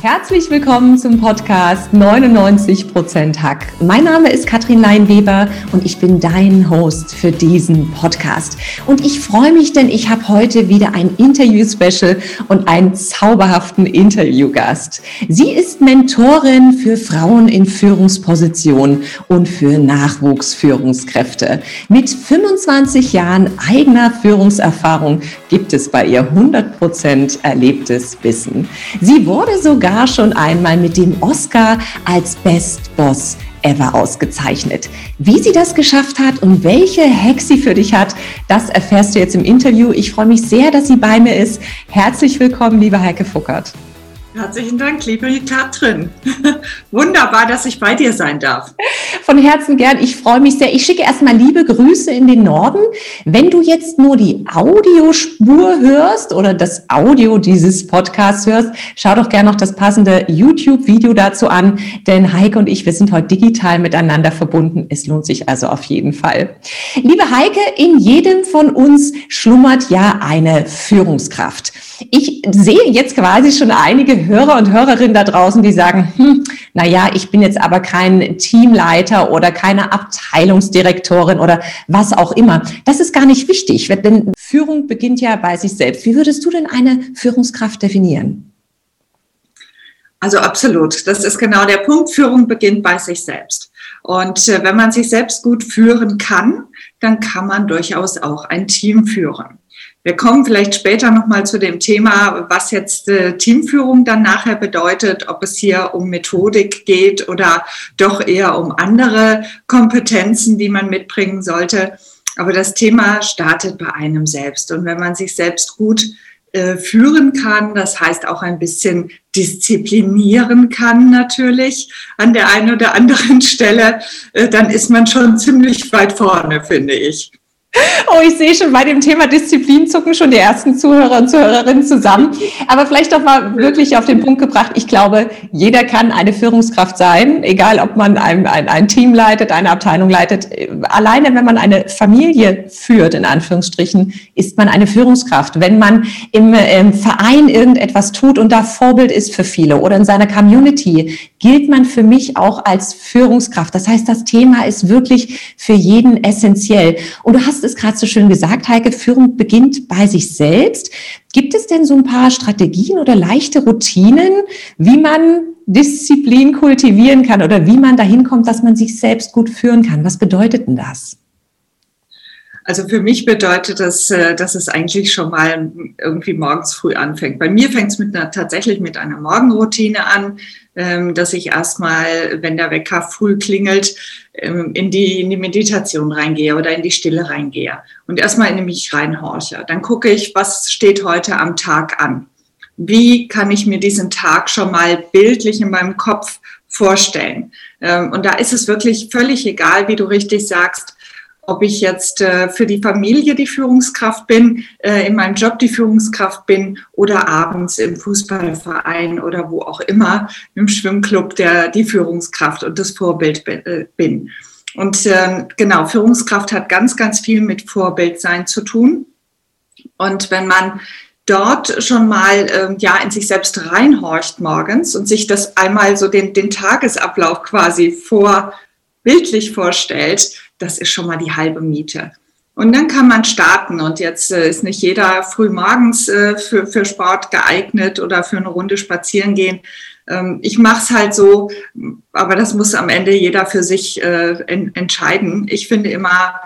Herzlich willkommen zum Podcast 99% Hack. Mein Name ist Katrin Leinweber und ich bin dein Host für diesen Podcast. Und ich freue mich, denn ich habe heute wieder ein Interview-Special und einen zauberhaften Interviewgast. Sie ist Mentorin für Frauen in Führungspositionen und für Nachwuchsführungskräfte. Mit 25 Jahren eigener Führungserfahrung gibt es bei ihr 100% erlebtes Wissen. Sie wurde sogar sogar schon einmal mit dem Oscar als Best Boss ever ausgezeichnet. Wie sie das geschafft hat und welche Hack sie für dich hat, das erfährst du jetzt im Interview. Ich freue mich sehr, dass sie bei mir ist. Herzlich willkommen, liebe Heike Fuckert. Herzlichen Dank, liebe Katrin. Wunderbar, dass ich bei dir sein darf. Von Herzen gern. Ich freue mich sehr. Ich schicke erstmal liebe Grüße in den Norden. Wenn du jetzt nur die Audiospur hörst oder das Audio dieses Podcasts hörst, schau doch gerne noch das passende YouTube-Video dazu an, denn Heike und ich, wir sind heute digital miteinander verbunden. Es lohnt sich also auf jeden Fall. Liebe Heike, in jedem von uns schlummert ja eine Führungskraft. Ich sehe jetzt quasi schon einige Hörer und Hörerinnen da draußen, die sagen, hm, na ja, ich bin jetzt aber kein Teamleiter oder keine Abteilungsdirektorin oder was auch immer. Das ist gar nicht wichtig, denn Führung beginnt ja bei sich selbst. Wie würdest du denn eine Führungskraft definieren? Also absolut. Das ist genau der Punkt. Führung beginnt bei sich selbst. Und äh, wenn man sich selbst gut führen kann, dann kann man durchaus auch ein Team führen. Wir kommen vielleicht später nochmal zu dem Thema, was jetzt äh, Teamführung dann nachher bedeutet, ob es hier um Methodik geht oder doch eher um andere Kompetenzen, die man mitbringen sollte. Aber das Thema startet bei einem selbst. Und wenn man sich selbst gut äh, führen kann, das heißt auch ein bisschen disziplinieren kann natürlich an der einen oder anderen Stelle, äh, dann ist man schon ziemlich weit vorne, finde ich. Oh, ich sehe schon bei dem Thema Disziplin zucken schon die ersten Zuhörer und Zuhörerinnen zusammen. Aber vielleicht doch mal wirklich auf den Punkt gebracht. Ich glaube, jeder kann eine Führungskraft sein, egal ob man ein, ein, ein Team leitet, eine Abteilung leitet. Alleine, wenn man eine Familie führt, in Anführungsstrichen, ist man eine Führungskraft. Wenn man im, im Verein irgendetwas tut und da Vorbild ist für viele oder in seiner Community, gilt man für mich auch als Führungskraft. Das heißt, das Thema ist wirklich für jeden essentiell. Und du hast es gerade so schön gesagt, Heike, Führung beginnt bei sich selbst. Gibt es denn so ein paar Strategien oder leichte Routinen, wie man Disziplin kultivieren kann oder wie man dahin kommt, dass man sich selbst gut führen kann? Was bedeutet denn das? Also für mich bedeutet das, äh, dass es eigentlich schon mal irgendwie morgens früh anfängt. Bei mir fängt es mit einer, tatsächlich mit einer Morgenroutine an, dass ich erstmal, wenn der Wecker früh klingelt, ähm, in die, in die Meditation reingehe oder in die Stille reingehe und erstmal in mich reinhorche. Dann gucke ich, was steht heute am Tag an. Wie kann ich mir diesen Tag schon mal bildlich in meinem Kopf vorstellen? Ähm, und da ist es wirklich völlig egal, wie du richtig sagst, ob ich jetzt äh, für die Familie die Führungskraft bin, äh, in meinem Job die Führungskraft bin oder abends im Fußballverein oder wo auch immer im Schwimmclub der die Führungskraft und das Vorbild äh, bin. Und äh, genau, Führungskraft hat ganz, ganz viel mit Vorbildsein zu tun. Und wenn man dort schon mal ähm, ja in sich selbst reinhorcht morgens und sich das einmal so den, den Tagesablauf quasi vor bildlich vorstellt, das ist schon mal die halbe Miete. Und dann kann man starten. Und jetzt äh, ist nicht jeder früh morgens äh, für, für Sport geeignet oder für eine Runde spazieren gehen. Ähm, ich mache es halt so, aber das muss am Ende jeder für sich äh, en entscheiden. Ich finde immer,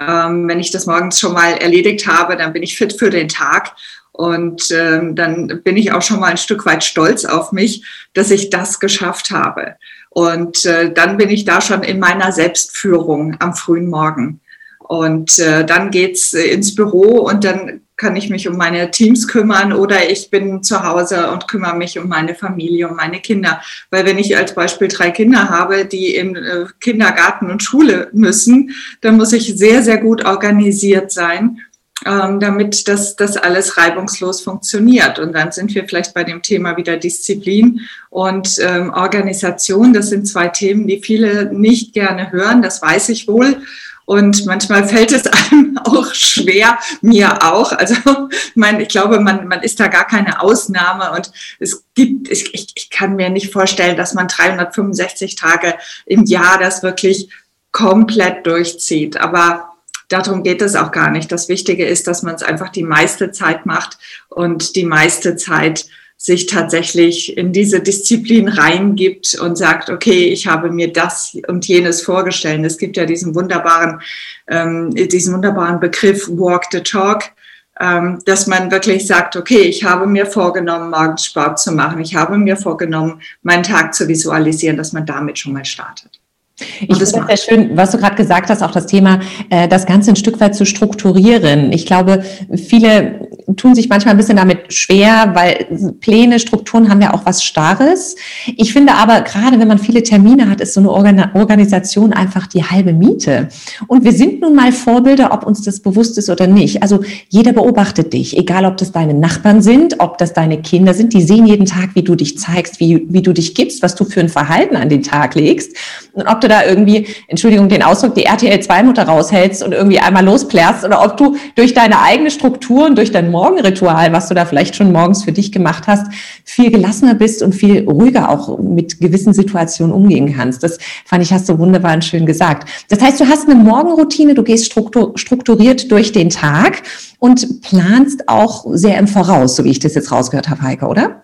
ähm, wenn ich das morgens schon mal erledigt habe, dann bin ich fit für den Tag. Und ähm, dann bin ich auch schon mal ein Stück weit stolz auf mich, dass ich das geschafft habe. Und äh, dann bin ich da schon in meiner Selbstführung am frühen Morgen. Und äh, dann geht's äh, ins Büro und dann kann ich mich um meine Teams kümmern oder ich bin zu Hause und kümmere mich um meine Familie, um meine Kinder. Weil wenn ich als Beispiel drei Kinder habe, die im äh, Kindergarten und Schule müssen, dann muss ich sehr, sehr gut organisiert sein ähm, damit das, das alles reibungslos funktioniert. Und dann sind wir vielleicht bei dem Thema wieder Disziplin und ähm, Organisation. Das sind zwei Themen, die viele nicht gerne hören, das weiß ich wohl. Und manchmal fällt es einem auch schwer, mir auch. Also ich, meine, ich glaube, man, man ist da gar keine Ausnahme. Und es gibt, ich, ich kann mir nicht vorstellen, dass man 365 Tage im Jahr das wirklich komplett durchzieht. Aber darum geht es auch gar nicht. Das Wichtige ist, dass man es einfach die meiste Zeit macht und die meiste Zeit sich tatsächlich in diese Disziplin reingibt und sagt, okay, ich habe mir das und jenes vorgestellt. Es gibt ja diesen wunderbaren, ähm, diesen wunderbaren Begriff Walk the Talk, ähm, dass man wirklich sagt, okay, ich habe mir vorgenommen, morgens Sport zu machen. Ich habe mir vorgenommen, meinen Tag zu visualisieren, dass man damit schon mal startet. Ich finde es sehr schön, was du gerade gesagt hast, auch das Thema, äh, das Ganze ein Stück weit zu strukturieren. Ich glaube, viele tun sich manchmal ein bisschen damit schwer, weil Pläne, Strukturen haben ja auch was Starres. Ich finde aber, gerade wenn man viele Termine hat, ist so eine Organisation einfach die halbe Miete. Und wir sind nun mal Vorbilder, ob uns das bewusst ist oder nicht. Also jeder beobachtet dich, egal ob das deine Nachbarn sind, ob das deine Kinder sind, die sehen jeden Tag, wie du dich zeigst, wie, wie du dich gibst, was du für ein Verhalten an den Tag legst. Und ob du da irgendwie, Entschuldigung, den Ausdruck, die RTL-2-Mutter raushältst und irgendwie einmal losplärst oder ob du durch deine eigene Struktur und durch dein Morgenritual, was du da vielleicht schon morgens für dich gemacht hast, viel gelassener bist und viel ruhiger auch mit gewissen Situationen umgehen kannst. Das fand ich, hast du wunderbar und schön gesagt. Das heißt, du hast eine Morgenroutine, du gehst strukturiert durch den Tag und planst auch sehr im Voraus, so wie ich das jetzt rausgehört habe, Heike, oder?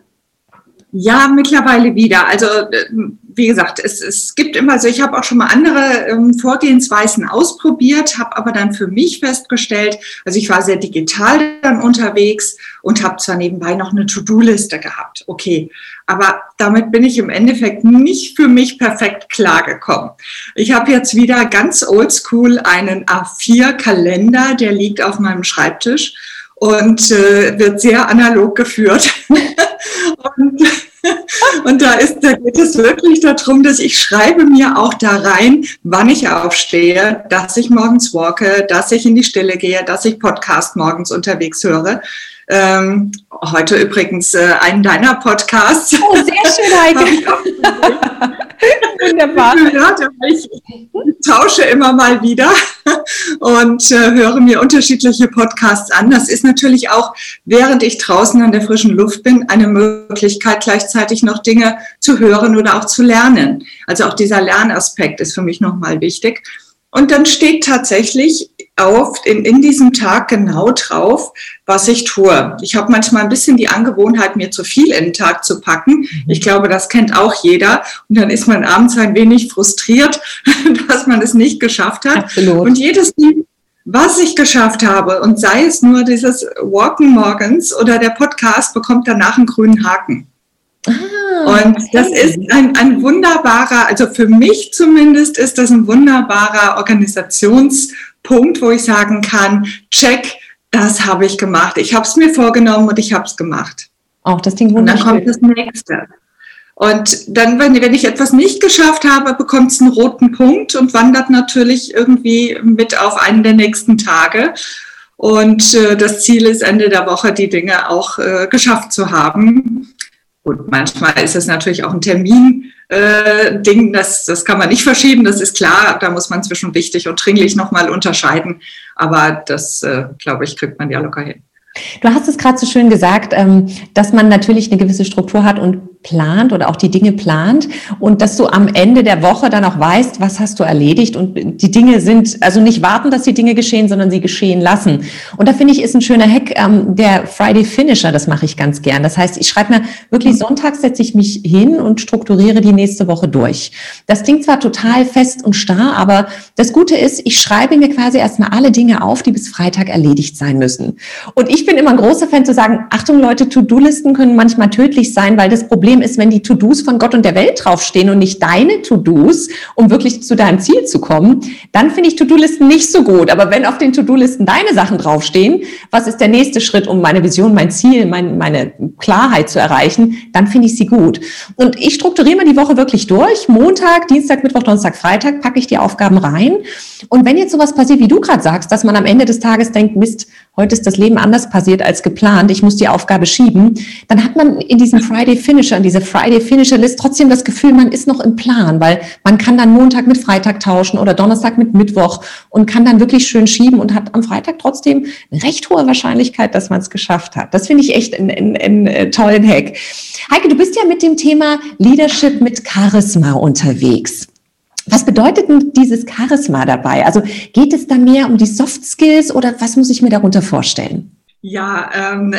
Ja, mittlerweile wieder. Also äh, wie gesagt, es, es gibt immer so, ich habe auch schon mal andere ähm, Vorgehensweisen ausprobiert, habe aber dann für mich festgestellt, also ich war sehr digital dann unterwegs und habe zwar nebenbei noch eine To-Do-Liste gehabt, okay, aber damit bin ich im Endeffekt nicht für mich perfekt klargekommen. Ich habe jetzt wieder ganz oldschool einen A4-Kalender, der liegt auf meinem Schreibtisch und äh, wird sehr analog geführt. und und da, ist, da geht es wirklich darum, dass ich schreibe mir auch da rein, wann ich aufstehe, dass ich morgens walke, dass ich in die Stille gehe, dass ich Podcast morgens unterwegs höre. Ähm, heute übrigens äh, einen deiner Podcasts. Oh, sehr schön, Heike. Wunderbar. Gehört, ich tausche immer mal wieder und äh, höre mir unterschiedliche Podcasts an. Das ist natürlich auch, während ich draußen an der frischen Luft bin, eine Möglichkeit, gleichzeitig noch Dinge zu hören oder auch zu lernen. Also auch dieser Lernaspekt ist für mich nochmal wichtig. Und dann steht tatsächlich auf, in, in diesem Tag genau drauf, was ich tue. Ich habe manchmal ein bisschen die Angewohnheit, mir zu viel in den Tag zu packen. Mhm. Ich glaube, das kennt auch jeder. Und dann ist man abends ein wenig frustriert, dass man es nicht geschafft hat. Absolut. Und jedes was ich geschafft habe, und sei es nur dieses Walken morgens oder der Podcast, bekommt danach einen grünen Haken. Ah, und das ist ein, ein wunderbarer, also für mich zumindest ist das ein wunderbarer Organisations- Punkt, wo ich sagen kann, check, das habe ich gemacht. Ich habe es mir vorgenommen und ich habe es gemacht. Auch das Ding wunderschön. Und dann kommt das nächste. Und dann, wenn, wenn ich etwas nicht geschafft habe, bekommt es einen roten Punkt und wandert natürlich irgendwie mit auf einen der nächsten Tage. Und äh, das Ziel ist, Ende der Woche die Dinge auch äh, geschafft zu haben. Gut, manchmal ist es natürlich auch ein Termin, äh, das, das kann man nicht verschieben, das ist klar. Da muss man zwischen wichtig und dringlich nochmal unterscheiden. Aber das, äh, glaube ich, kriegt man ja locker hin. Du hast es gerade so schön gesagt, ähm, dass man natürlich eine gewisse Struktur hat und plant oder auch die Dinge plant und dass du am Ende der Woche dann auch weißt, was hast du erledigt und die Dinge sind, also nicht warten, dass die Dinge geschehen, sondern sie geschehen lassen. Und da finde ich, ist ein schöner Hack ähm, der Friday Finisher, das mache ich ganz gern. Das heißt, ich schreibe mir wirklich sonntags setze ich mich hin und strukturiere die nächste Woche durch. Das klingt zwar total fest und starr, aber das Gute ist, ich schreibe mir quasi erstmal alle Dinge auf, die bis Freitag erledigt sein müssen. Und ich bin immer ein großer Fan zu sagen, Achtung Leute, To-Do-Listen können manchmal tödlich sein, weil das Problem ist, wenn die To-Dos von Gott und der Welt draufstehen und nicht deine To-Dos, um wirklich zu deinem Ziel zu kommen, dann finde ich To-Do-Listen nicht so gut. Aber wenn auf den To-Do-Listen deine Sachen draufstehen, was ist der nächste Schritt, um meine Vision, mein Ziel, mein, meine Klarheit zu erreichen, dann finde ich sie gut. Und ich strukturiere mir die Woche wirklich durch. Montag, Dienstag, Mittwoch, Donnerstag, Freitag packe ich die Aufgaben rein. Und wenn jetzt sowas passiert, wie du gerade sagst, dass man am Ende des Tages denkt, Mist, heute ist das Leben anders passiert als geplant, ich muss die Aufgabe schieben, dann hat man in diesem Friday Finisher, in dieser Friday Finisher List trotzdem das Gefühl, man ist noch im Plan, weil man kann dann Montag mit Freitag tauschen oder Donnerstag mit Mittwoch und kann dann wirklich schön schieben und hat am Freitag trotzdem eine recht hohe Wahrscheinlichkeit, dass man es geschafft hat. Das finde ich echt einen, einen, einen äh, tollen Hack. Heike, du bist ja mit dem Thema Leadership mit Charisma unterwegs. Was bedeutet denn dieses Charisma dabei? Also geht es da mehr um die Soft Skills oder was muss ich mir darunter vorstellen? Ja, ähm,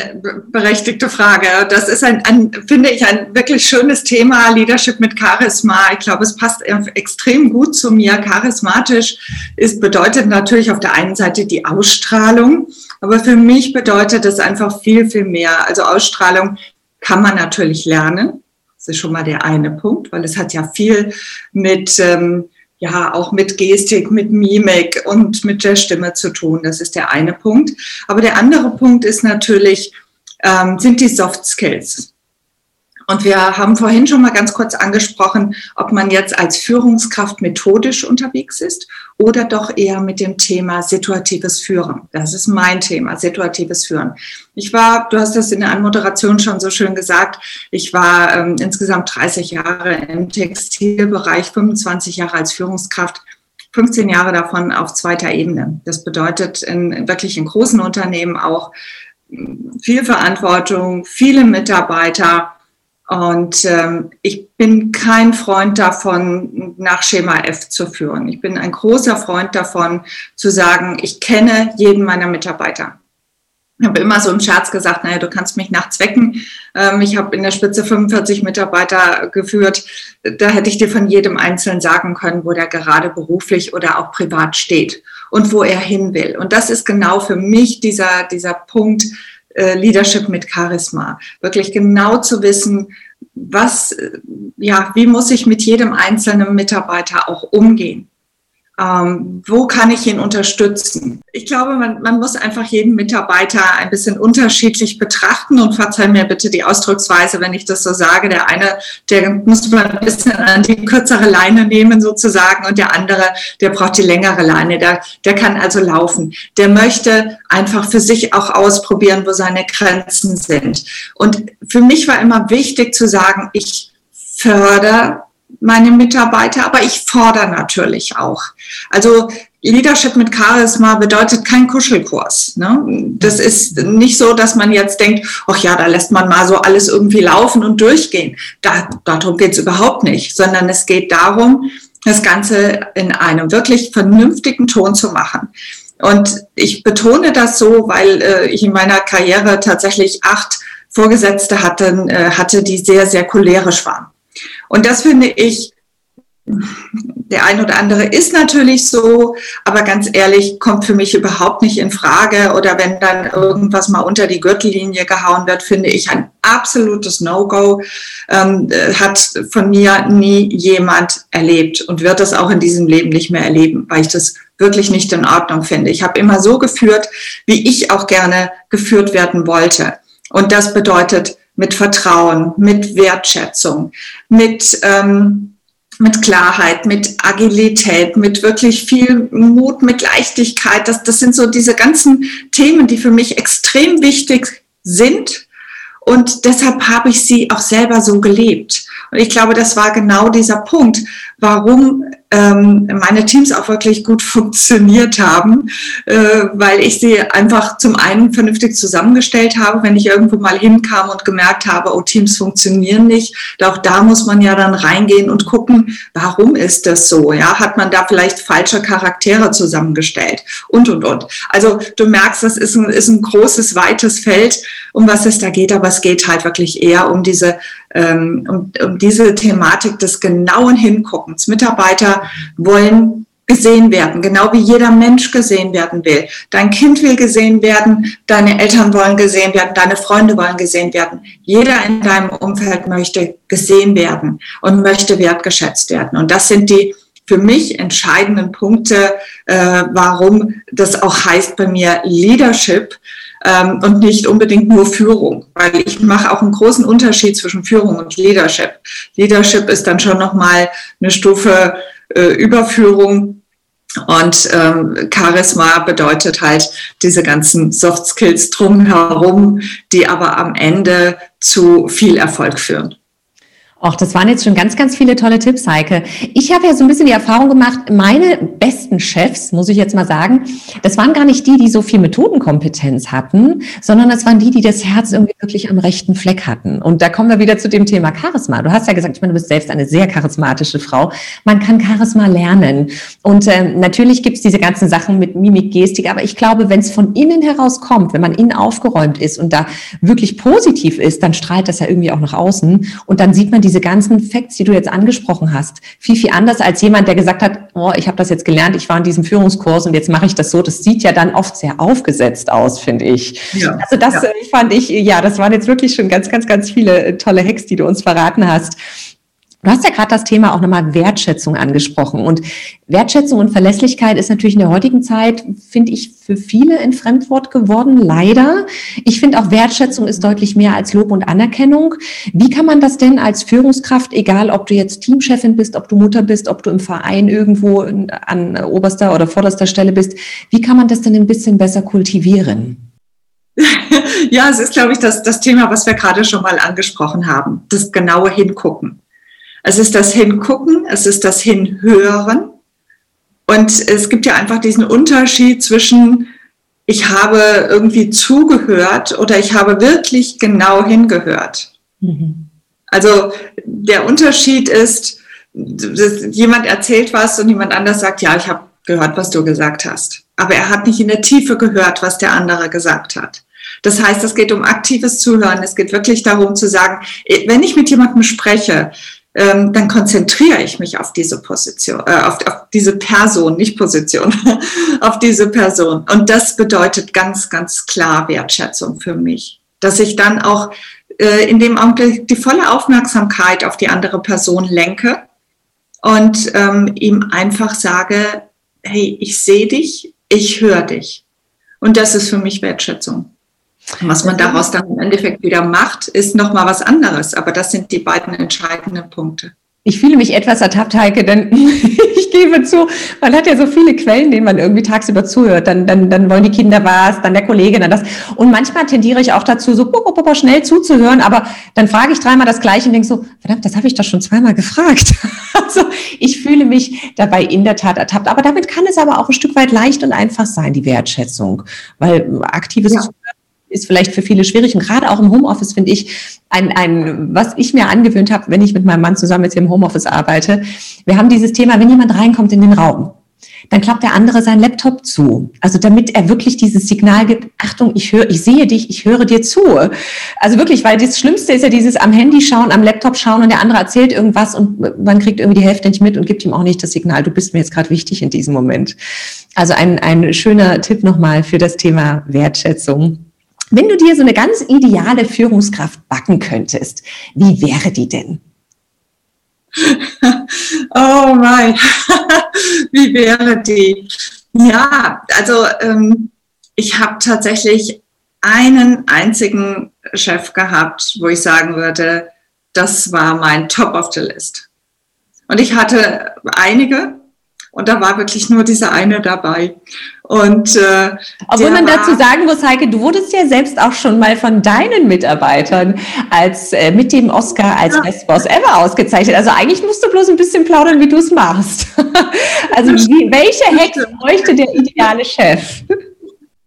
berechtigte Frage. Das ist ein, ein, finde ich, ein wirklich schönes Thema, Leadership mit Charisma. Ich glaube, es passt extrem gut zu mir. Charismatisch ist, bedeutet natürlich auf der einen Seite die Ausstrahlung, aber für mich bedeutet es einfach viel, viel mehr. Also Ausstrahlung kann man natürlich lernen. Das ist schon mal der eine Punkt, weil es hat ja viel mit, ähm, ja, auch mit Gestik, mit Mimik und mit der Stimme zu tun. Das ist der eine Punkt. Aber der andere Punkt ist natürlich, ähm, sind die Soft Skills. Und wir haben vorhin schon mal ganz kurz angesprochen, ob man jetzt als Führungskraft methodisch unterwegs ist oder doch eher mit dem Thema situatives Führen. Das ist mein Thema, situatives Führen. Ich war, du hast das in der Anmoderation schon so schön gesagt, ich war ähm, insgesamt 30 Jahre im Textilbereich, 25 Jahre als Führungskraft. 15 Jahre davon auf zweiter Ebene. Das bedeutet in wirklich in großen Unternehmen auch viel Verantwortung, viele Mitarbeiter, und ähm, ich bin kein Freund davon, nach Schema F zu führen. Ich bin ein großer Freund davon, zu sagen, ich kenne jeden meiner Mitarbeiter. Ich habe immer so im Scherz gesagt, naja, du kannst mich nachts wecken. Ähm, ich habe in der Spitze 45 Mitarbeiter geführt. Da hätte ich dir von jedem Einzelnen sagen können, wo der gerade beruflich oder auch privat steht und wo er hin will. Und das ist genau für mich dieser, dieser Punkt, äh, Leadership mit Charisma. Wirklich genau zu wissen, was, äh, ja, wie muss ich mit jedem einzelnen Mitarbeiter auch umgehen? Ähm, wo kann ich ihn unterstützen? Ich glaube, man, man muss einfach jeden Mitarbeiter ein bisschen unterschiedlich betrachten und verzeih mir bitte die Ausdrucksweise, wenn ich das so sage. Der eine, der muss man ein bisschen an die kürzere Leine nehmen sozusagen und der andere, der braucht die längere Leine. Der, der kann also laufen. Der möchte einfach für sich auch ausprobieren, wo seine Grenzen sind. Und für mich war immer wichtig zu sagen, ich fördere meine Mitarbeiter, aber ich fordere natürlich auch. Also Leadership mit Charisma bedeutet kein Kuschelkurs. Ne? Das ist nicht so, dass man jetzt denkt, ach ja, da lässt man mal so alles irgendwie laufen und durchgehen. Da, darum geht's überhaupt nicht, sondern es geht darum, das Ganze in einem wirklich vernünftigen Ton zu machen. Und ich betone das so, weil äh, ich in meiner Karriere tatsächlich acht Vorgesetzte hatte, äh, hatte, die sehr, sehr cholerisch waren. Und das finde ich, der ein oder andere ist natürlich so, aber ganz ehrlich, kommt für mich überhaupt nicht in Frage. Oder wenn dann irgendwas mal unter die Gürtellinie gehauen wird, finde ich ein absolutes No-Go. Ähm, hat von mir nie jemand erlebt und wird das auch in diesem Leben nicht mehr erleben, weil ich das wirklich nicht in Ordnung finde. Ich habe immer so geführt, wie ich auch gerne geführt werden wollte. Und das bedeutet mit Vertrauen, mit Wertschätzung, mit, ähm, mit Klarheit, mit Agilität, mit wirklich viel Mut, mit Leichtigkeit. Das, das sind so diese ganzen Themen, die für mich extrem wichtig sind. Und deshalb habe ich sie auch selber so gelebt. Und ich glaube, das war genau dieser Punkt, warum ähm, meine Teams auch wirklich gut funktioniert haben, äh, weil ich sie einfach zum einen vernünftig zusammengestellt habe, wenn ich irgendwo mal hinkam und gemerkt habe, oh, Teams funktionieren nicht. Auch da muss man ja dann reingehen und gucken, warum ist das so? Ja, hat man da vielleicht falsche Charaktere zusammengestellt und, und, und. Also du merkst, das ist ein, ist ein großes, weites Feld, um was es da geht, aber es geht halt wirklich eher um diese ähm, um, um diese Thematik des genauen Hinguckens. Mitarbeiter wollen gesehen werden, genau wie jeder Mensch gesehen werden will. Dein Kind will gesehen werden, deine Eltern wollen gesehen werden, deine Freunde wollen gesehen werden. Jeder in deinem Umfeld möchte gesehen werden und möchte wertgeschätzt werden. Und das sind die für mich entscheidenden Punkte, äh, warum das auch heißt bei mir Leadership ähm, und nicht unbedingt nur Führung, weil ich mache auch einen großen Unterschied zwischen Führung und Leadership. Leadership ist dann schon noch mal eine Stufe äh, Überführung und ähm, Charisma bedeutet halt diese ganzen Soft Skills drumherum, die aber am Ende zu viel Erfolg führen. Ach, das waren jetzt schon ganz, ganz viele tolle Tipps, Heike. Ich habe ja so ein bisschen die Erfahrung gemacht, meine besten Chefs, muss ich jetzt mal sagen, das waren gar nicht die, die so viel Methodenkompetenz hatten, sondern das waren die, die das Herz irgendwie wirklich am rechten Fleck hatten. Und da kommen wir wieder zu dem Thema Charisma. Du hast ja gesagt, ich meine, du bist selbst eine sehr charismatische Frau. Man kann Charisma lernen. Und äh, natürlich gibt's diese ganzen Sachen mit Mimik, Gestik, aber ich glaube, wenn es von innen heraus kommt, wenn man innen aufgeräumt ist und da wirklich positiv ist, dann strahlt das ja irgendwie auch nach außen und dann sieht man die diese ganzen Facts, die du jetzt angesprochen hast, viel, viel anders als jemand, der gesagt hat, oh, ich habe das jetzt gelernt, ich war in diesem Führungskurs und jetzt mache ich das so. Das sieht ja dann oft sehr aufgesetzt aus, finde ich. Ja, also das ja. Äh, fand ich, ja, das waren jetzt wirklich schon ganz, ganz, ganz viele äh, tolle Hacks, die du uns verraten hast. Du hast ja gerade das Thema auch nochmal Wertschätzung angesprochen. Und Wertschätzung und Verlässlichkeit ist natürlich in der heutigen Zeit, finde ich, für viele ein Fremdwort geworden, leider. Ich finde auch Wertschätzung ist deutlich mehr als Lob und Anerkennung. Wie kann man das denn als Führungskraft, egal ob du jetzt Teamchefin bist, ob du Mutter bist, ob du im Verein irgendwo an oberster oder vorderster Stelle bist, wie kann man das denn ein bisschen besser kultivieren? Ja, es ist, glaube ich, das, das Thema, was wir gerade schon mal angesprochen haben, das genaue Hingucken. Es ist das Hingucken, es ist das Hinhören. Und es gibt ja einfach diesen Unterschied zwischen, ich habe irgendwie zugehört oder ich habe wirklich genau hingehört. Mhm. Also der Unterschied ist, jemand erzählt was und jemand anders sagt, ja, ich habe gehört, was du gesagt hast. Aber er hat nicht in der Tiefe gehört, was der andere gesagt hat. Das heißt, es geht um aktives Zuhören. Es geht wirklich darum zu sagen, wenn ich mit jemandem spreche, ähm, dann konzentriere ich mich auf diese Position, äh, auf, auf diese Person, nicht Position, auf diese Person. Und das bedeutet ganz, ganz klar Wertschätzung für mich, dass ich dann auch äh, in dem Augenblick die volle Aufmerksamkeit auf die andere Person lenke und ähm, ihm einfach sage, hey, ich sehe dich, ich höre dich. Und das ist für mich Wertschätzung. Was man daraus dann im Endeffekt wieder macht, ist nochmal was anderes. Aber das sind die beiden entscheidenden Punkte. Ich fühle mich etwas ertappt, Heike, denn ich gebe zu, man hat ja so viele Quellen, denen man irgendwie tagsüber zuhört. Dann, dann, dann wollen die Kinder was, dann der Kollege, dann das. Und manchmal tendiere ich auch dazu, so bup, bup, bup, schnell zuzuhören, aber dann frage ich dreimal das Gleiche und denke so, verdammt, das habe ich doch schon zweimal gefragt. Also ich fühle mich dabei in der Tat ertappt. Aber damit kann es aber auch ein Stück weit leicht und einfach sein, die Wertschätzung. Weil aktives ja. Ist vielleicht für viele schwierig. Und gerade auch im Homeoffice finde ich ein, ein, was ich mir angewöhnt habe, wenn ich mit meinem Mann zusammen jetzt hier im Homeoffice arbeite. Wir haben dieses Thema, wenn jemand reinkommt in den Raum, dann klappt der andere seinen Laptop zu. Also damit er wirklich dieses Signal gibt, Achtung, ich höre, ich sehe dich, ich höre dir zu. Also wirklich, weil das Schlimmste ist ja dieses am Handy schauen, am Laptop schauen und der andere erzählt irgendwas und man kriegt irgendwie die Hälfte nicht mit und gibt ihm auch nicht das Signal, du bist mir jetzt gerade wichtig in diesem Moment. Also ein, ein schöner Tipp nochmal für das Thema Wertschätzung. Wenn du dir so eine ganz ideale Führungskraft backen könntest, wie wäre die denn? Oh mein, wie wäre die? Ja, also ähm, ich habe tatsächlich einen einzigen Chef gehabt, wo ich sagen würde, das war mein Top of the List. Und ich hatte einige und da war wirklich nur dieser eine dabei. Und äh, obwohl man dazu sagen muss, Heike, du wurdest ja selbst auch schon mal von deinen Mitarbeitern als äh, mit dem Oscar als ja. Best Boss Ever ausgezeichnet. Also eigentlich musst du bloß ein bisschen plaudern, wie du es machst. also wie, welche Hexe bräuchte der ideale Chef?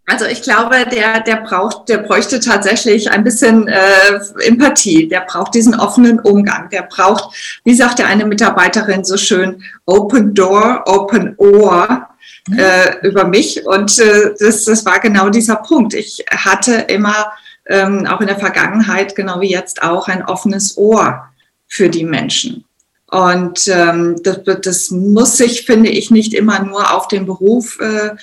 Also ich glaube, der, der braucht, der bräuchte tatsächlich ein bisschen äh, Empathie. Der braucht diesen offenen Umgang. Der braucht, wie sagte eine Mitarbeiterin so schön, Open Door, Open Ohr mhm. äh, über mich. Und äh, das, das war genau dieser Punkt. Ich hatte immer, ähm, auch in der Vergangenheit, genau wie jetzt auch, ein offenes Ohr für die Menschen. Und ähm, das, das muss sich, finde ich, nicht immer nur auf den Beruf äh,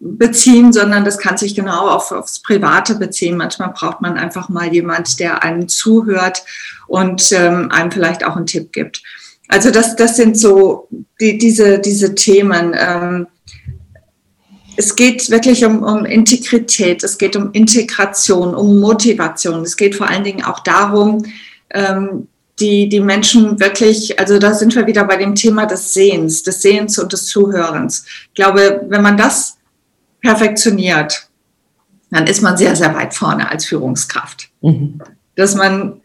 beziehen, sondern das kann sich genau auf, aufs Private beziehen. Manchmal braucht man einfach mal jemand, der einem zuhört und ähm, einem vielleicht auch einen Tipp gibt. Also das, das sind so die, diese, diese Themen. Ähm, es geht wirklich um, um Integrität, es geht um Integration, um Motivation. Es geht vor allen Dingen auch darum, ähm, die, die Menschen wirklich, also da sind wir wieder bei dem Thema des Sehens, des Sehens und des Zuhörens. Ich glaube, wenn man das perfektioniert, dann ist man sehr, sehr weit vorne als Führungskraft. Mhm. Dass man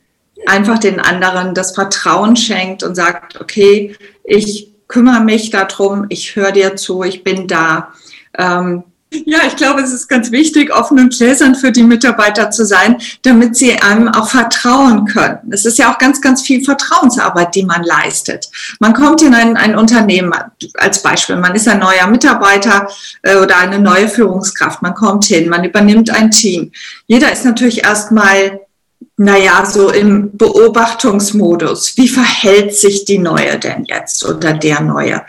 einfach den anderen das Vertrauen schenkt und sagt, okay, ich kümmere mich darum, ich höre dir zu, ich bin da. Ähm, ja, ich glaube, es ist ganz wichtig, offen und gläsern für die Mitarbeiter zu sein, damit sie einem auch vertrauen können. Es ist ja auch ganz, ganz viel Vertrauensarbeit, die man leistet. Man kommt in ein, ein Unternehmen als Beispiel, man ist ein neuer Mitarbeiter äh, oder eine neue Führungskraft, man kommt hin, man übernimmt ein Team. Jeder ist natürlich erstmal naja, so im Beobachtungsmodus. Wie verhält sich die Neue denn jetzt oder der Neue?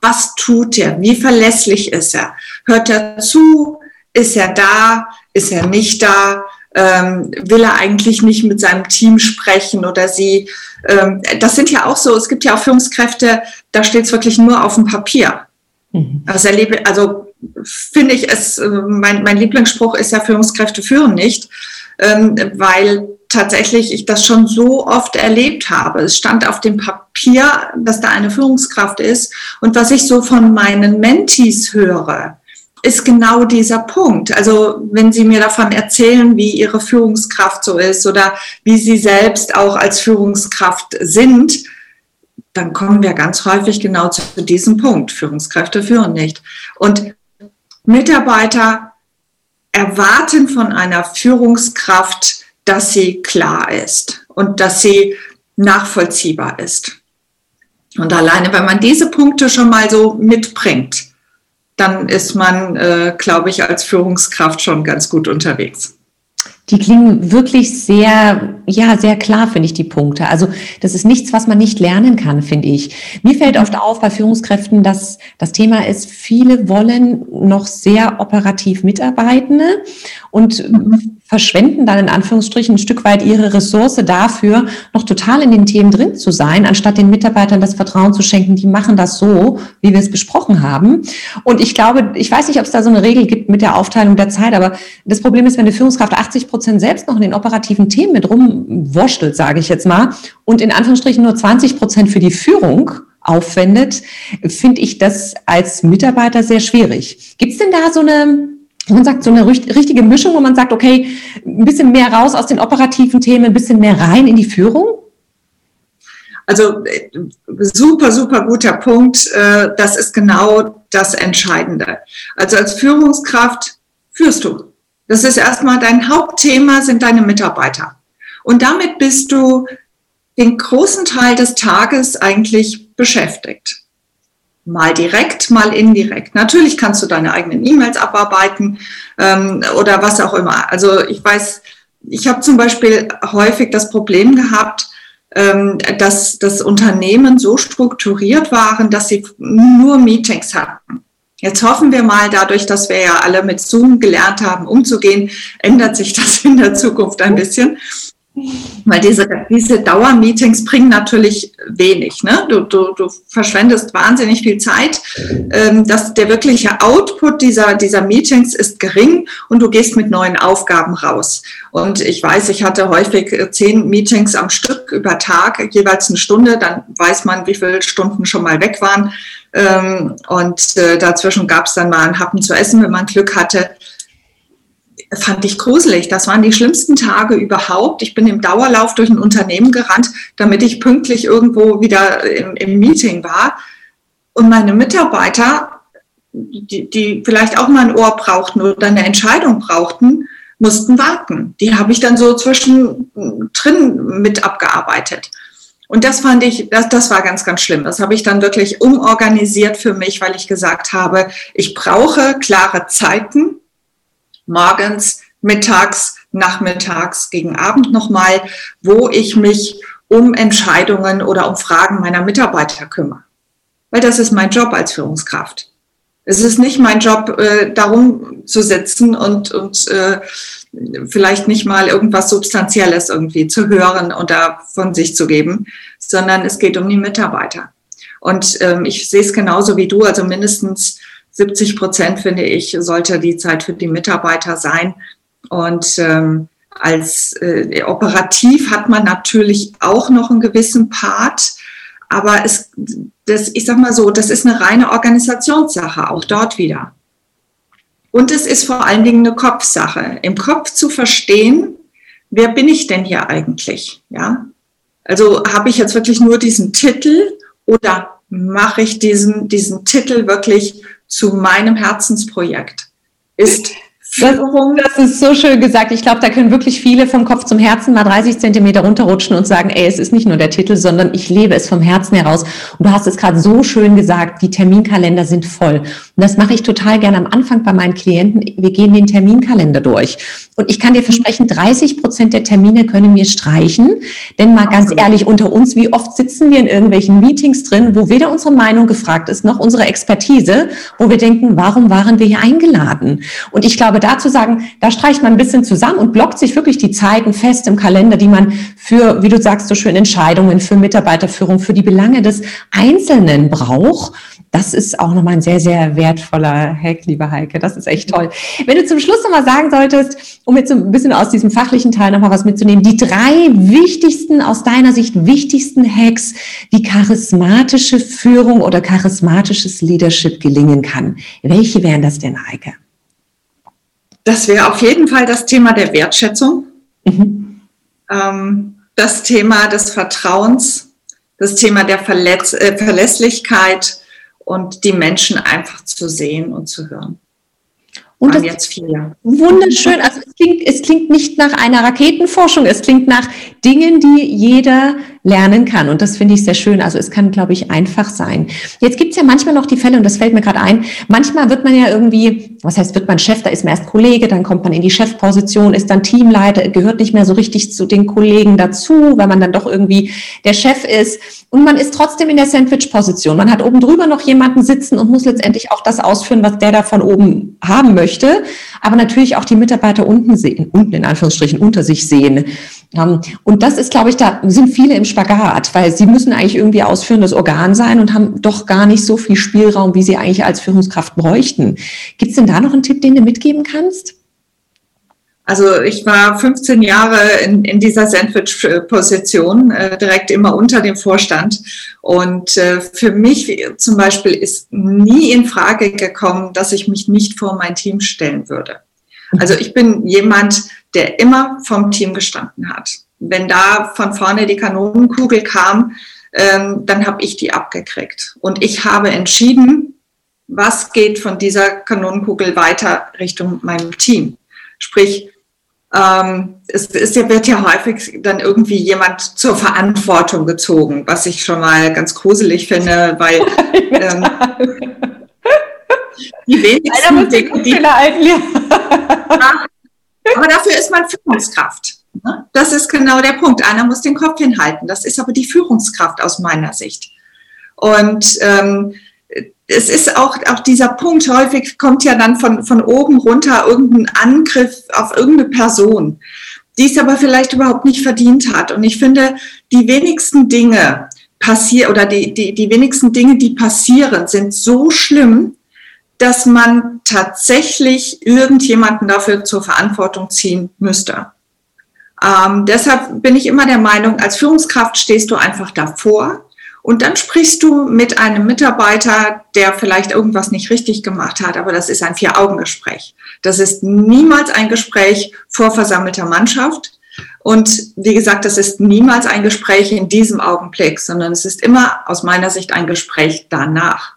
Was tut er? Wie verlässlich ist er? Hört er zu? Ist er da? Ist er nicht da? Ähm, will er eigentlich nicht mit seinem Team sprechen oder sie? Ähm, das sind ja auch so, es gibt ja auch Führungskräfte, da steht es wirklich nur auf dem Papier. Mhm. Also, erlebe, also finde ich es, äh, mein, mein Lieblingsspruch ist ja, Führungskräfte führen nicht, ähm, weil tatsächlich ich das schon so oft erlebt habe. Es stand auf dem Papier, dass da eine Führungskraft ist. Und was ich so von meinen Mentees höre, ist genau dieser Punkt. Also wenn Sie mir davon erzählen, wie Ihre Führungskraft so ist oder wie Sie selbst auch als Führungskraft sind, dann kommen wir ganz häufig genau zu diesem Punkt. Führungskräfte führen nicht. Und Mitarbeiter erwarten von einer Führungskraft, dass sie klar ist und dass sie nachvollziehbar ist. Und alleine, wenn man diese Punkte schon mal so mitbringt, dann ist man, äh, glaube ich, als Führungskraft schon ganz gut unterwegs. Die klingen wirklich sehr, ja, sehr klar, finde ich, die Punkte. Also das ist nichts, was man nicht lernen kann, finde ich. Mir fällt oft auf bei Führungskräften, dass das Thema ist, viele wollen noch sehr operativ Mitarbeitende und verschwenden dann in Anführungsstrichen ein Stück weit ihre Ressource dafür, noch total in den Themen drin zu sein, anstatt den Mitarbeitern das Vertrauen zu schenken, die machen das so, wie wir es besprochen haben. Und ich glaube, ich weiß nicht, ob es da so eine Regel gibt mit der Aufteilung der Zeit, aber das Problem ist, wenn eine Führungskraft 80 Prozent selbst noch in den operativen Themen mit rumwurschtelt, sage ich jetzt mal, und in Anführungsstrichen nur 20 Prozent für die Führung, aufwendet, finde ich das als Mitarbeiter sehr schwierig. Gibt es denn da so eine man sagt, so eine richtige Mischung, wo man sagt, okay, ein bisschen mehr raus aus den operativen Themen, ein bisschen mehr rein in die Führung? Also äh, super, super guter Punkt. Äh, das ist genau das Entscheidende. Also als Führungskraft führst du. Das ist erstmal dein Hauptthema, sind deine Mitarbeiter. Und damit bist du den großen Teil des Tages eigentlich beschäftigt. Mal direkt, mal indirekt. Natürlich kannst du deine eigenen E-Mails abarbeiten ähm, oder was auch immer. Also ich weiß, ich habe zum Beispiel häufig das Problem gehabt, ähm, dass das Unternehmen so strukturiert waren, dass sie nur Meetings hatten. Jetzt hoffen wir mal, dadurch, dass wir ja alle mit Zoom gelernt haben, umzugehen, ändert sich das in der Zukunft ein bisschen. Weil diese, diese Dauermeetings bringen natürlich wenig. Ne? Du, du, du verschwendest wahnsinnig viel Zeit. Ähm, dass der wirkliche Output dieser, dieser Meetings ist gering und du gehst mit neuen Aufgaben raus. Und ich weiß, ich hatte häufig zehn Meetings am Stück über Tag, jeweils eine Stunde. Dann weiß man, wie viele Stunden schon mal weg waren. Ähm, und äh, dazwischen gab es dann mal einen Happen zu essen, wenn man Glück hatte fand ich gruselig. Das waren die schlimmsten Tage überhaupt. Ich bin im Dauerlauf durch ein Unternehmen gerannt, damit ich pünktlich irgendwo wieder im, im Meeting war. Und meine Mitarbeiter, die, die vielleicht auch mal ein Ohr brauchten oder eine Entscheidung brauchten, mussten warten. Die habe ich dann so zwischendrin mit abgearbeitet. Und das fand ich, das, das war ganz, ganz schlimm. Das habe ich dann wirklich umorganisiert für mich, weil ich gesagt habe, ich brauche klare Zeiten, morgens, mittags, nachmittags, gegen Abend nochmal, wo ich mich um Entscheidungen oder um Fragen meiner Mitarbeiter kümmere. Weil das ist mein Job als Führungskraft. Es ist nicht mein Job, äh, darum zu sitzen und, und äh, vielleicht nicht mal irgendwas Substanzielles irgendwie zu hören und da von sich zu geben, sondern es geht um die Mitarbeiter. Und ähm, ich sehe es genauso wie du, also mindestens 70 Prozent, finde ich, sollte die Zeit für die Mitarbeiter sein. Und ähm, als äh, operativ hat man natürlich auch noch einen gewissen Part, aber es, das, ich sag mal so, das ist eine reine Organisationssache, auch dort wieder. Und es ist vor allen Dingen eine Kopfsache. Im Kopf zu verstehen, wer bin ich denn hier eigentlich? Ja? Also habe ich jetzt wirklich nur diesen Titel oder mache ich diesen, diesen Titel wirklich zu meinem Herzensprojekt? Ist das, das, ist so schön gesagt. Ich glaube, da können wirklich viele vom Kopf zum Herzen mal 30 Zentimeter runterrutschen und sagen, ey, es ist nicht nur der Titel, sondern ich lebe es vom Herzen heraus. Und du hast es gerade so schön gesagt, die Terminkalender sind voll. Und das mache ich total gerne am Anfang bei meinen Klienten. Wir gehen den Terminkalender durch. Und ich kann dir versprechen, 30 Prozent der Termine können wir streichen. Denn mal ganz ehrlich, unter uns, wie oft sitzen wir in irgendwelchen Meetings drin, wo weder unsere Meinung gefragt ist, noch unsere Expertise, wo wir denken, warum waren wir hier eingeladen? Und ich glaube, da zu sagen, da streicht man ein bisschen zusammen und blockt sich wirklich die Zeiten fest im Kalender, die man für, wie du sagst, so schön Entscheidungen, für Mitarbeiterführung, für die Belange des Einzelnen braucht. Das ist auch nochmal ein sehr, sehr wertvoller Hack, liebe Heike. Das ist echt toll. Wenn du zum Schluss nochmal sagen solltest, um jetzt so ein bisschen aus diesem fachlichen Teil nochmal was mitzunehmen, die drei wichtigsten, aus deiner Sicht wichtigsten Hacks, wie charismatische Führung oder charismatisches Leadership gelingen kann. Welche wären das denn, Heike? Das wäre auf jeden Fall das Thema der Wertschätzung, mhm. ähm, das Thema des Vertrauens, das Thema der Verletz äh, Verlässlichkeit und die Menschen einfach zu sehen und zu hören. Und das jetzt vier. Wunderschön. Also es klingt, es klingt nicht nach einer Raketenforschung, es klingt nach Dingen, die jeder lernen kann. Und das finde ich sehr schön. Also es kann, glaube ich, einfach sein. Jetzt gibt es ja manchmal noch die Fälle, und das fällt mir gerade ein, manchmal wird man ja irgendwie, was heißt, wird man Chef, da ist man erst Kollege, dann kommt man in die Chefposition, ist dann Teamleiter, gehört nicht mehr so richtig zu den Kollegen dazu, weil man dann doch irgendwie der Chef ist. Und man ist trotzdem in der Sandwich-Position. Man hat oben drüber noch jemanden sitzen und muss letztendlich auch das ausführen, was der da von oben haben möchte. Aber natürlich auch die Mitarbeiter unten sehen, unten in Anführungsstrichen unter sich sehen. Ähm, und das ist, glaube ich, da sind viele im Spagat, weil sie müssen eigentlich irgendwie ausführendes Organ sein und haben doch gar nicht so viel Spielraum, wie sie eigentlich als Führungskraft bräuchten. Gibt es denn da noch einen Tipp, den du mitgeben kannst? Also ich war 15 Jahre in, in dieser Sandwich-Position, äh, direkt immer unter dem Vorstand. Und äh, für mich zum Beispiel ist nie in Frage gekommen, dass ich mich nicht vor mein Team stellen würde. Also ich bin jemand, der immer vom Team gestanden hat. Wenn da von vorne die Kanonenkugel kam, ähm, dann habe ich die abgekriegt. Und ich habe entschieden, was geht von dieser Kanonenkugel weiter Richtung meinem Team. Sprich, ähm, es, es wird ja häufig dann irgendwie jemand zur Verantwortung gezogen, was ich schon mal ganz gruselig finde, weil ähm, die wenigsten Dinge, die, aber dafür ist man Führungskraft. Ne? Das ist genau der Punkt. Einer muss den Kopf hinhalten. Das ist aber die Führungskraft aus meiner Sicht. Und ähm, es ist auch, auch dieser Punkt, häufig kommt ja dann von, von oben runter irgendein Angriff auf irgendeine Person, die es aber vielleicht überhaupt nicht verdient hat. Und ich finde, die wenigsten Dinge passieren oder die, die, die wenigsten Dinge, die passieren, sind so schlimm, dass man tatsächlich irgendjemanden dafür zur Verantwortung ziehen müsste. Ähm, deshalb bin ich immer der Meinung, als Führungskraft stehst du einfach davor und dann sprichst du mit einem Mitarbeiter, der vielleicht irgendwas nicht richtig gemacht hat, aber das ist ein Vier-Augen-Gespräch. Das ist niemals ein Gespräch vor versammelter Mannschaft. Und wie gesagt, das ist niemals ein Gespräch in diesem Augenblick, sondern es ist immer aus meiner Sicht ein Gespräch danach.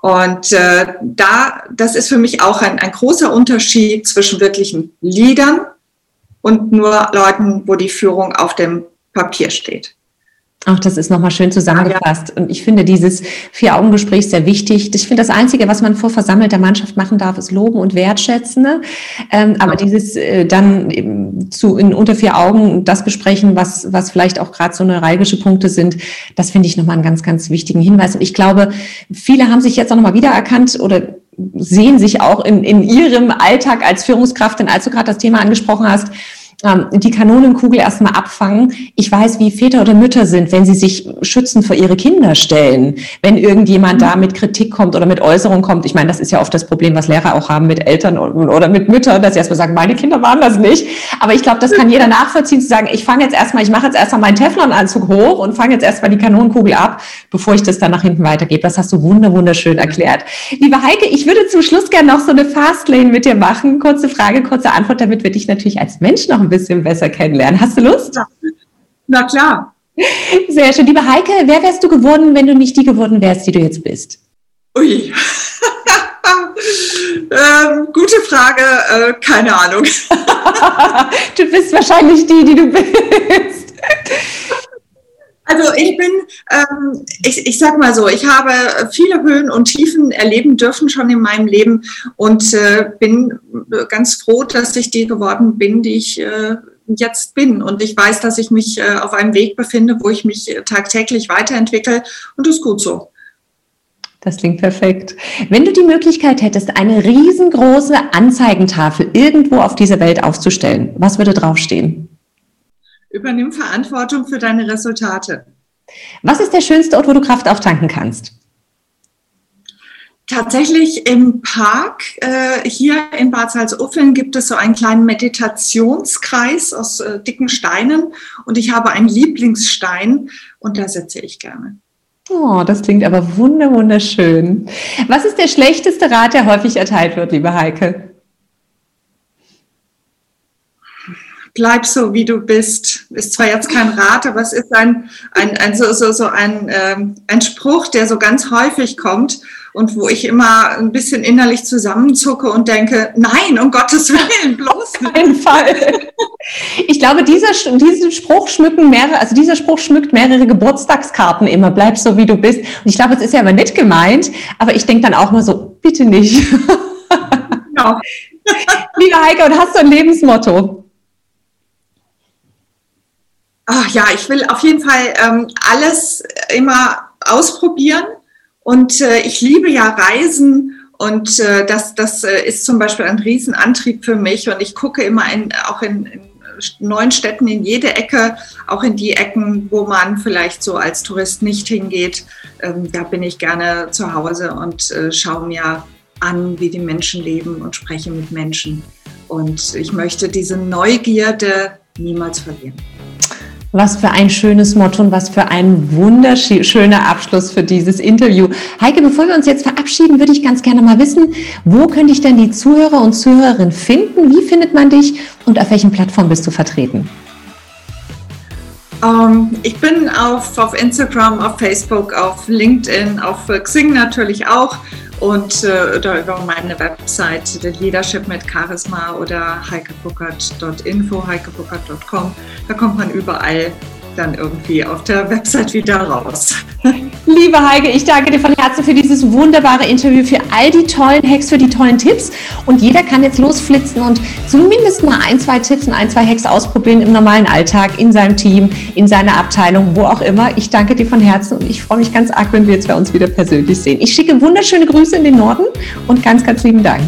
Und äh, da, das ist für mich auch ein, ein großer Unterschied zwischen wirklichen Leadern und nur Leuten, wo die Führung auf dem Papier steht. Ach, das ist nochmal schön zusammengefasst. Und ich finde dieses Vier-Augen-Gespräch sehr wichtig. Ich finde, das Einzige, was man vor versammelter Mannschaft machen darf, ist loben und wertschätzen. Ne? Ähm, aber dieses äh, dann zu in unter vier Augen das besprechen, was, was vielleicht auch gerade so neuralgische Punkte sind, das finde ich nochmal einen ganz, ganz wichtigen Hinweis. Und ich glaube, viele haben sich jetzt auch nochmal wiedererkannt oder sehen sich auch in, in ihrem Alltag als Führungskraft, denn als du gerade das Thema angesprochen hast, ähm, die Kanonenkugel erstmal abfangen. Ich weiß, wie Väter oder Mütter sind, wenn sie sich schützend vor ihre Kinder stellen. Wenn irgendjemand da mit Kritik kommt oder mit Äußerung kommt. Ich meine, das ist ja oft das Problem, was Lehrer auch haben mit Eltern oder mit Müttern, dass sie erstmal sagen, meine Kinder waren das nicht. Aber ich glaube, das kann jeder nachvollziehen, zu sagen, ich fange jetzt erstmal, ich mache jetzt erstmal meinen Teflonanzug hoch und fange jetzt erstmal die Kanonenkugel ab, bevor ich das dann nach hinten weitergebe. Das hast du wunderschön erklärt. Liebe Heike, ich würde zum Schluss gerne noch so eine Fastlane mit dir machen. Kurze Frage, kurze Antwort, damit wir dich natürlich als Mensch noch ein bisschen besser kennenlernen. Hast du Lust? Na klar. Sehr schön. Liebe Heike, wer wärst du geworden, wenn du nicht die geworden wärst, die du jetzt bist? Ui. ähm, gute Frage, äh, keine Ahnung. du bist wahrscheinlich die, die du bist. Also ich bin, ähm, ich, ich sag mal so, ich habe viele Höhen und Tiefen erleben dürfen schon in meinem Leben und äh, bin ganz froh, dass ich die geworden bin, die ich äh, jetzt bin. Und ich weiß, dass ich mich äh, auf einem Weg befinde, wo ich mich tagtäglich weiterentwickle und das ist gut so. Das klingt perfekt. Wenn du die Möglichkeit hättest, eine riesengroße Anzeigentafel irgendwo auf dieser Welt aufzustellen, was würde draufstehen? Übernimm Verantwortung für deine Resultate. Was ist der schönste Ort, wo du Kraft auftanken kannst? Tatsächlich im Park äh, hier in Bad Salzuffeln gibt es so einen kleinen Meditationskreis aus äh, dicken Steinen und ich habe einen Lieblingsstein und da sitze ich gerne. Oh, das klingt aber wunderschön. Was ist der schlechteste Rat, der häufig erteilt wird, liebe Heike? Bleib so, wie du bist. Ist zwar jetzt kein Rat, aber es ist ein, ein, ein so, so, so ein, ähm, ein Spruch, der so ganz häufig kommt und wo ich immer ein bisschen innerlich zusammenzucke und denke, nein, um Gottes Willen, bloß keinen Fall. Ich glaube, dieser, diesen Spruch schmücken mehrere, also dieser Spruch schmückt mehrere Geburtstagskarten immer, bleib so, wie du bist. Und ich glaube, es ist ja aber nicht gemeint, aber ich denke dann auch mal so, bitte nicht. Genau. Liebe Heike, und hast du ein Lebensmotto? Ach ja, ich will auf jeden Fall ähm, alles immer ausprobieren. Und äh, ich liebe ja Reisen und äh, das, das äh, ist zum Beispiel ein Riesenantrieb für mich. Und ich gucke immer in, auch in, in neuen Städten in jede Ecke, auch in die Ecken, wo man vielleicht so als Tourist nicht hingeht. Ähm, da bin ich gerne zu Hause und äh, schaue mir an, wie die Menschen leben und spreche mit Menschen. Und ich möchte diese Neugierde niemals verlieren. Was für ein schönes Motto und was für ein wunderschöner Abschluss für dieses Interview. Heike, bevor wir uns jetzt verabschieden, würde ich ganz gerne mal wissen, wo könnte ich denn die Zuhörer und Zuhörerinnen finden? Wie findet man dich und auf welchen Plattformen bist du vertreten? Um, ähm, ich bin auf, auf Instagram, auf Facebook, auf LinkedIn, auf Xing natürlich auch und äh, oder über meine Website Leadership mit Charisma oder heikebuckert.info, heikebuckert.com. Da kommt man überall dann irgendwie auf der Website wieder raus. Liebe Heike, ich danke dir von Herzen für dieses wunderbare Interview, für all die tollen Hacks, für die tollen Tipps. Und jeder kann jetzt losflitzen und zumindest mal ein, zwei Tipps und ein, zwei Hacks ausprobieren im normalen Alltag, in seinem Team, in seiner Abteilung, wo auch immer. Ich danke dir von Herzen und ich freue mich ganz arg, wenn wir jetzt bei uns wieder persönlich sehen. Ich schicke wunderschöne Grüße in den Norden und ganz, ganz lieben Dank.